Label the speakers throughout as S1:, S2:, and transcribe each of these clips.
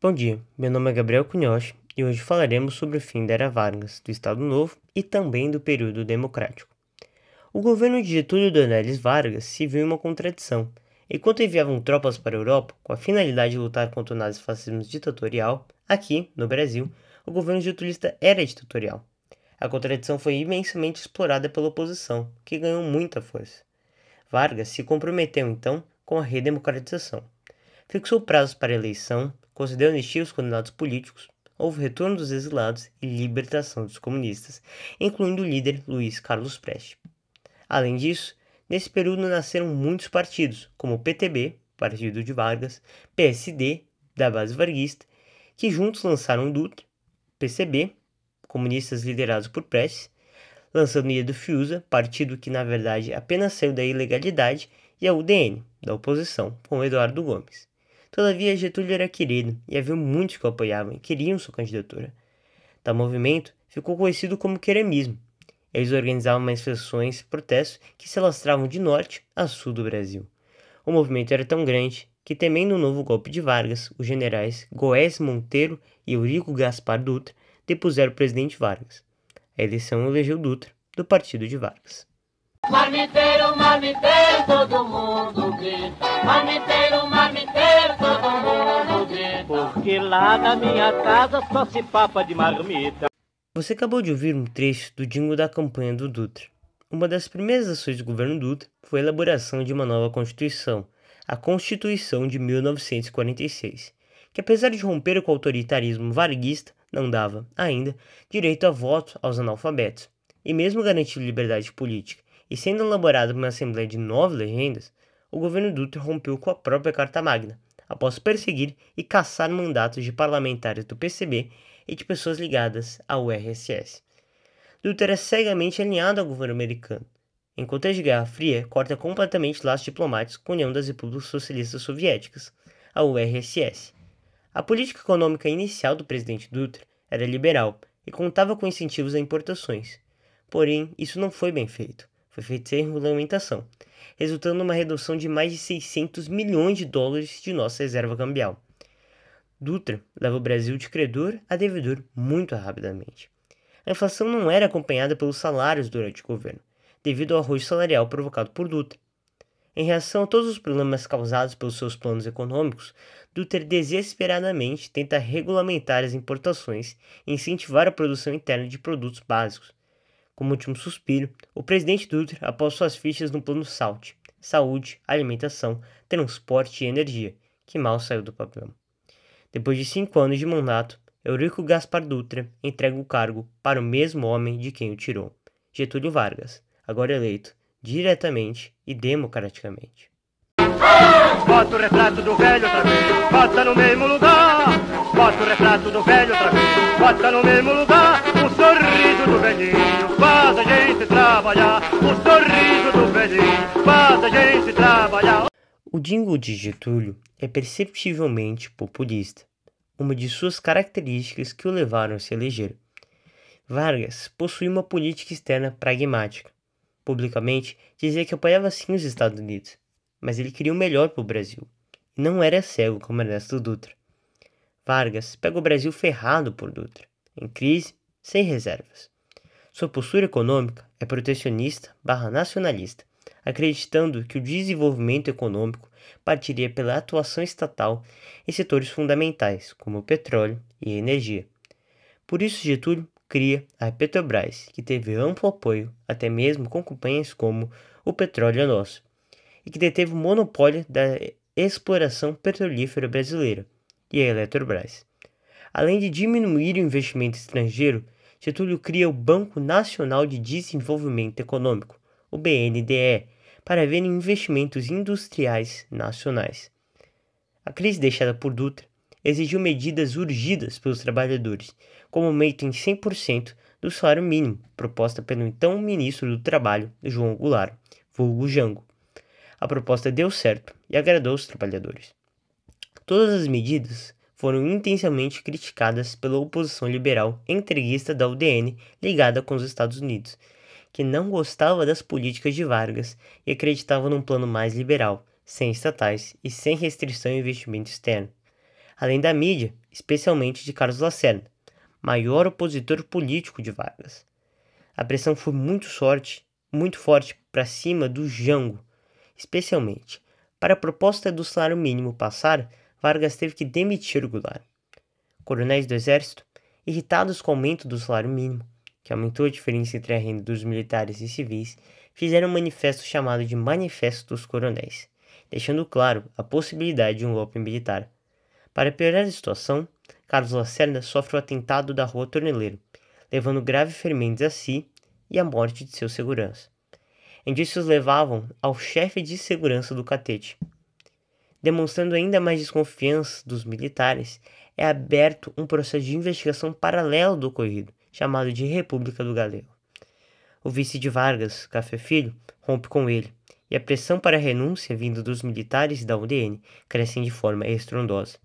S1: Bom dia, meu nome é Gabriel Cunhoche e hoje falaremos sobre o fim da Era Vargas, do Estado Novo e também do período democrático. O governo de Getúlio Dornelles Vargas se viu em uma contradição. Enquanto enviavam tropas para a Europa com a finalidade de lutar contra o nazifascismo ditatorial, aqui, no Brasil, o governo getulista era ditatorial. A contradição foi imensamente explorada pela oposição, que ganhou muita força. Vargas se comprometeu então com a redemocratização. Fixou prazos para eleição, concedeu anistia aos condenados políticos, houve retorno dos exilados e libertação dos comunistas, incluindo o líder Luiz Carlos Prestes. Além disso, nesse período nasceram muitos partidos, como o PTB, Partido de Vargas, PSD, da base varguista, que juntos lançaram o Dutra, PCB, comunistas liderados por Prestes, lançando o do Fiuza, partido que na verdade apenas saiu da ilegalidade, e a UDN, da oposição, com Eduardo Gomes. Todavia, Getúlio era querido e havia muitos que o apoiavam e queriam sua candidatura. Tal movimento ficou conhecido como queremismo. Eles organizavam manifestações e protestos que se alastravam de norte a sul do Brasil. O movimento era tão grande que, temendo um novo golpe de Vargas, os generais Goés Monteiro e Eurico Gaspar Dutra depuseram o presidente Vargas. A eleição elegeu Dutra, do partido de Vargas. Marmiteiro, marmiteiro, todo mundo grita. Marmiteiro, marmiteiro, todo mundo grita. Porque lá na minha casa só se papa de marmita. Você acabou de ouvir um trecho do jingle da campanha do Dutra. Uma das primeiras ações do governo Dutra foi a elaboração de uma nova Constituição, a Constituição de 1946, que apesar de romper com o autoritarismo varguista, não dava, ainda, direito a voto aos analfabetos, e mesmo garantiu liberdade política e sendo elaborada uma assembleia de nove legendas, o governo Dutra rompeu com a própria Carta Magna, após perseguir e caçar mandatos de parlamentares do PCB e de pessoas ligadas ao RSS. Dutra é cegamente alinhado ao governo americano, enquanto a Guerra Fria corta completamente laços diplomáticos com a União das Repúblicas Socialistas Soviéticas, a URSS. A política econômica inicial do presidente Dutra era liberal e contava com incentivos a importações. Porém, isso não foi bem feito foi feita sem regulamentação, resultando numa redução de mais de 600 milhões de dólares de nossa reserva cambial. Dutra leva o Brasil de credor a devedor muito rapidamente. A inflação não era acompanhada pelos salários durante o governo, devido ao arroz salarial provocado por Dutra. Em reação a todos os problemas causados pelos seus planos econômicos, Dutra desesperadamente tenta regulamentar as importações e incentivar a produção interna de produtos básicos, como último suspiro, o presidente Dutra após suas fichas no plano SALT, saúde, alimentação, transporte e energia, que mal saiu do papel. Depois de cinco anos de mandato, Eurico Gaspar Dutra entrega o cargo para o mesmo homem de quem o tirou, Getúlio Vargas, agora eleito diretamente e democraticamente. Bota o retrato do velho outra vez, bota no mesmo lugar. Bota o retrato do velho outra vez, bota no mesmo lugar. O trabalhar. O sorriso do velhinho faz a gente trabalhar. O jingle de Getúlio é perceptivelmente populista, uma de suas características que o levaram a se eleger. Vargas possuía uma política externa pragmática. Publicamente, dizia que apoiava sim os Estados Unidos, mas ele queria o melhor para o Brasil, não era cego como Ernesto Dutra. Vargas pega o Brasil ferrado por Dutra, em crise, sem reservas. Sua postura econômica é protecionista barra nacionalista, acreditando que o desenvolvimento econômico partiria pela atuação estatal em setores fundamentais, como o petróleo e a energia. Por isso, Getúlio cria a Petrobras, que teve amplo apoio até mesmo com companhias como o Petróleo é Nosso, e que deteve o monopólio da exploração petrolífera brasileira e a Eletrobras. Além de diminuir o investimento estrangeiro, Getúlio cria o Banco Nacional de Desenvolvimento Econômico, o BNDE, para ver investimentos industriais nacionais. A crise deixada por Dutra exigiu medidas urgidas pelos trabalhadores, como aumento em 100% do salário mínimo, proposta pelo então ministro do Trabalho, João Goulart, vulgo Jango. A proposta deu certo e agradou os trabalhadores. Todas as medidas foram intensamente criticadas pela oposição liberal entreguista da UDN ligada com os Estados Unidos, que não gostava das políticas de Vargas e acreditava num plano mais liberal, sem estatais e sem restrição ao investimento externo. além da mídia, especialmente de Carlos Lacerda, maior opositor político de Vargas. A pressão foi muito sorte, muito forte para cima do Jango, especialmente. Para a proposta do salário mínimo passar, Vargas teve que demitir Goulart. Coronéis do Exército, irritados com o aumento do salário mínimo, que aumentou a diferença entre a renda dos militares e civis, fizeram um manifesto chamado de Manifesto dos Coronéis, deixando claro a possibilidade de um golpe militar. Para piorar a situação, Carlos Lacerda sofre o atentado da Rua Torneleiro, levando graves ferimentos a si e à morte de seu segurança. Indícios levavam ao chefe de segurança do catete. Demonstrando ainda mais desconfiança dos militares, é aberto um processo de investigação paralelo do ocorrido, chamado de República do Galego. O vice de Vargas, Café Filho, rompe com ele, e a pressão para a renúncia vindo dos militares e da UDN cresce de forma estrondosa.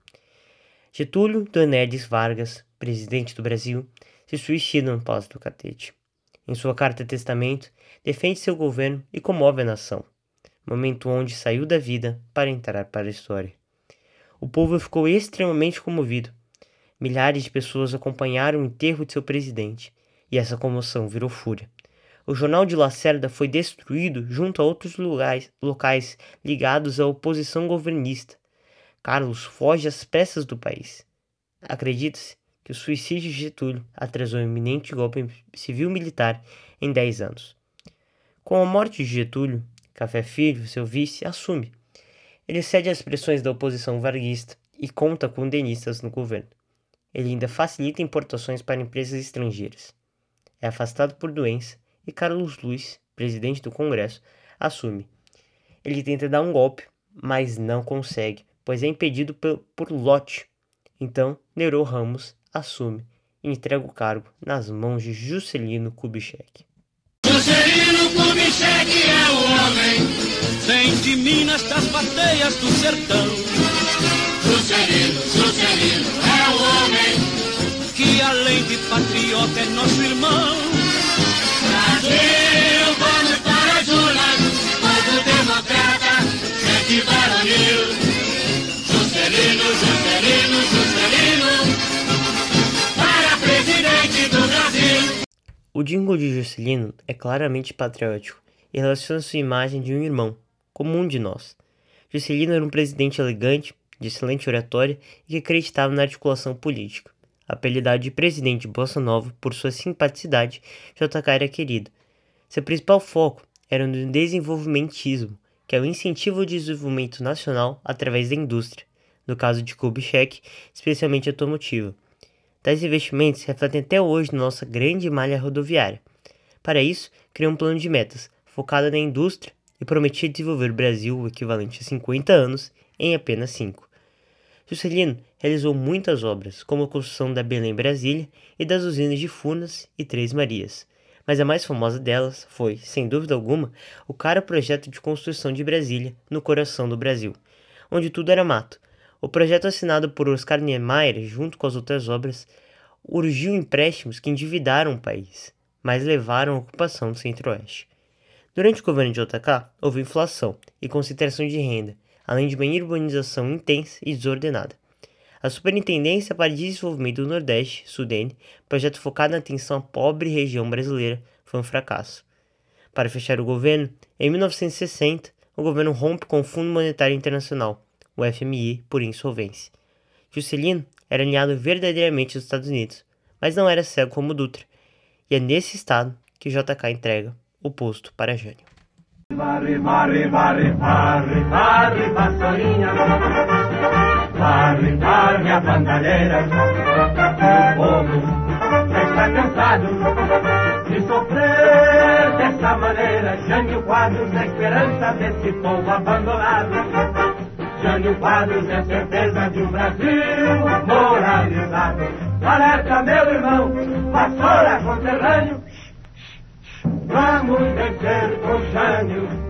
S1: Getúlio Donedes Vargas, presidente do Brasil, se suicida no Palácio do Catete. Em sua carta testamento, defende seu governo e comove a nação, momento onde saiu da vida para entrar para a história. O povo ficou extremamente comovido. Milhares de pessoas acompanharam o enterro de seu presidente, e essa comoção virou fúria. O jornal de Lacerda foi destruído junto a outros locais, locais ligados à oposição governista. Carlos foge às pressas do país. Acredita-se que o suicídio de Getúlio atrasou o iminente golpe civil-militar em 10 anos. Com a morte de Getúlio, Café Filho, seu vice, assume. Ele cede às pressões da oposição varguista e conta com denistas no governo. Ele ainda facilita importações para empresas estrangeiras. É afastado por doença e Carlos Luiz, presidente do Congresso, assume. Ele tenta dar um golpe, mas não consegue, pois é impedido por, lote. Então, Nero Ramos assume e entrega o cargo nas mãos de Juscelino Kubitschek.
S2: Juscelino Kubitschek é o homem, vem de Minas das bateias do sertão. Juscelino, Juscelino é o homem, que além de patriota é nosso irmão.
S1: O jingle de Juscelino é claramente patriótico e relaciona sua imagem de um irmão, como um de nós. Juscelino era um presidente elegante, de excelente oratória e que acreditava na articulação política. Apelidado de presidente Bossa Nova por sua simpaticidade, JK era querido. Seu principal foco era no desenvolvimentismo, que é o incentivo ao desenvolvimento nacional através da indústria, no caso de Kubitschek, especialmente automotiva. Tais investimentos refletem até hoje na nossa grande malha rodoviária. Para isso, criou um plano de metas focado na indústria e prometia desenvolver o Brasil o equivalente a 50 anos em apenas 5. Juscelino realizou muitas obras, como a construção da Belém Brasília e das usinas de Furnas e Três Marias, mas a mais famosa delas foi, sem dúvida alguma, o caro projeto de construção de Brasília no coração do Brasil, onde tudo era mato, o projeto assinado por Oscar Niemeyer, junto com as outras obras, urgiu empréstimos que endividaram o país, mas levaram à ocupação do Centro-Oeste. Durante o governo de JK, houve inflação e concentração de renda, além de uma urbanização intensa e desordenada. A Superintendência para Desenvolvimento do Nordeste, SUDENE, projeto focado na atenção à pobre região brasileira, foi um fracasso. Para fechar o governo, em 1960, o governo rompe com o Fundo Monetário Internacional, o FMI, por insolvência. Juscelino era alinhado verdadeiramente aos Estados Unidos, mas não era cego como Dutra, e é nesse estado que JK entrega o posto para Jânio.
S3: Varre, varre, varre, varre, varre, pastorinha, varre, varre a bandalheira, o povo está cansado de sofrer dessa maneira, Jânio Quadros, a esperança desse povo abandonado. Jânio Quadros é certeza de um Brasil moralizado. Careca, meu irmão, pastora é conterrâneo, vamos vencer com Jânio.